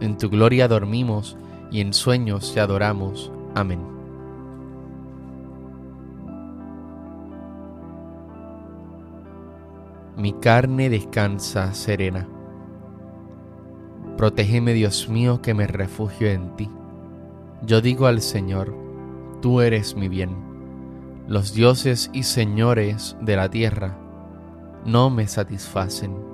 en tu gloria dormimos y en sueños te adoramos. Amén. Mi carne descansa serena. Protégeme, Dios mío, que me refugio en ti. Yo digo al Señor, tú eres mi bien. Los dioses y señores de la tierra no me satisfacen.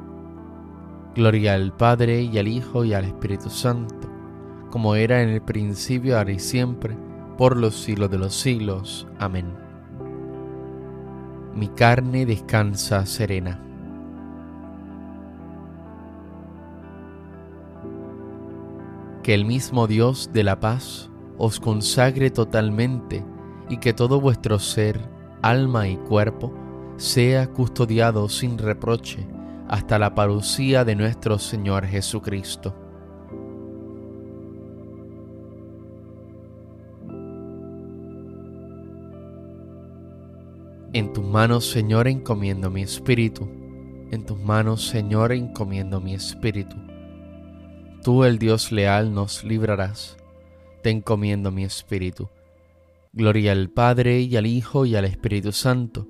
Gloria al Padre y al Hijo y al Espíritu Santo como era en el principio, ahora y siempre, por los siglos de los siglos. Amén. Mi carne descansa serena. Que el mismo Dios de la paz os consagre totalmente y que todo vuestro ser, alma y cuerpo sea custodiado sin reproche hasta la parucía de nuestro Señor Jesucristo En tus manos, Señor, encomiendo mi espíritu. En tus manos, Señor, encomiendo mi espíritu. Tú, el Dios leal, nos librarás. Te encomiendo mi espíritu. Gloria al Padre y al Hijo y al Espíritu Santo.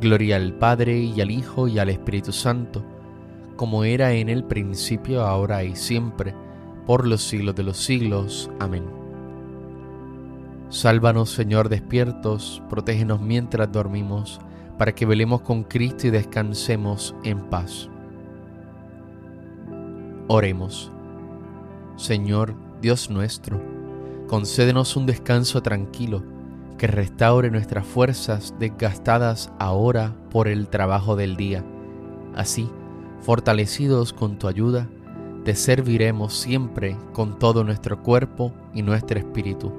Gloria al Padre y al Hijo y al Espíritu Santo, como era en el principio, ahora y siempre, por los siglos de los siglos. Amén. Sálvanos, Señor, despiertos, protégenos mientras dormimos, para que velemos con Cristo y descansemos en paz. Oremos. Señor, Dios nuestro, concédenos un descanso tranquilo que restaure nuestras fuerzas desgastadas ahora por el trabajo del día. Así, fortalecidos con tu ayuda, te serviremos siempre con todo nuestro cuerpo y nuestro espíritu.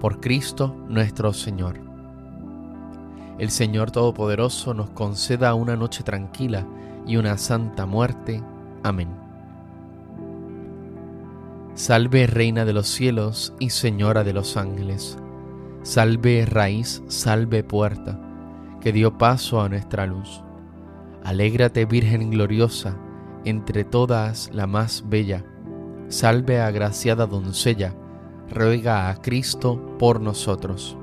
Por Cristo nuestro Señor. El Señor Todopoderoso nos conceda una noche tranquila y una santa muerte. Amén. Salve Reina de los cielos y Señora de los ángeles. Salve raíz, salve puerta, que dio paso a nuestra luz. Alégrate Virgen gloriosa, entre todas la más bella. Salve agraciada doncella, ruega a Cristo por nosotros.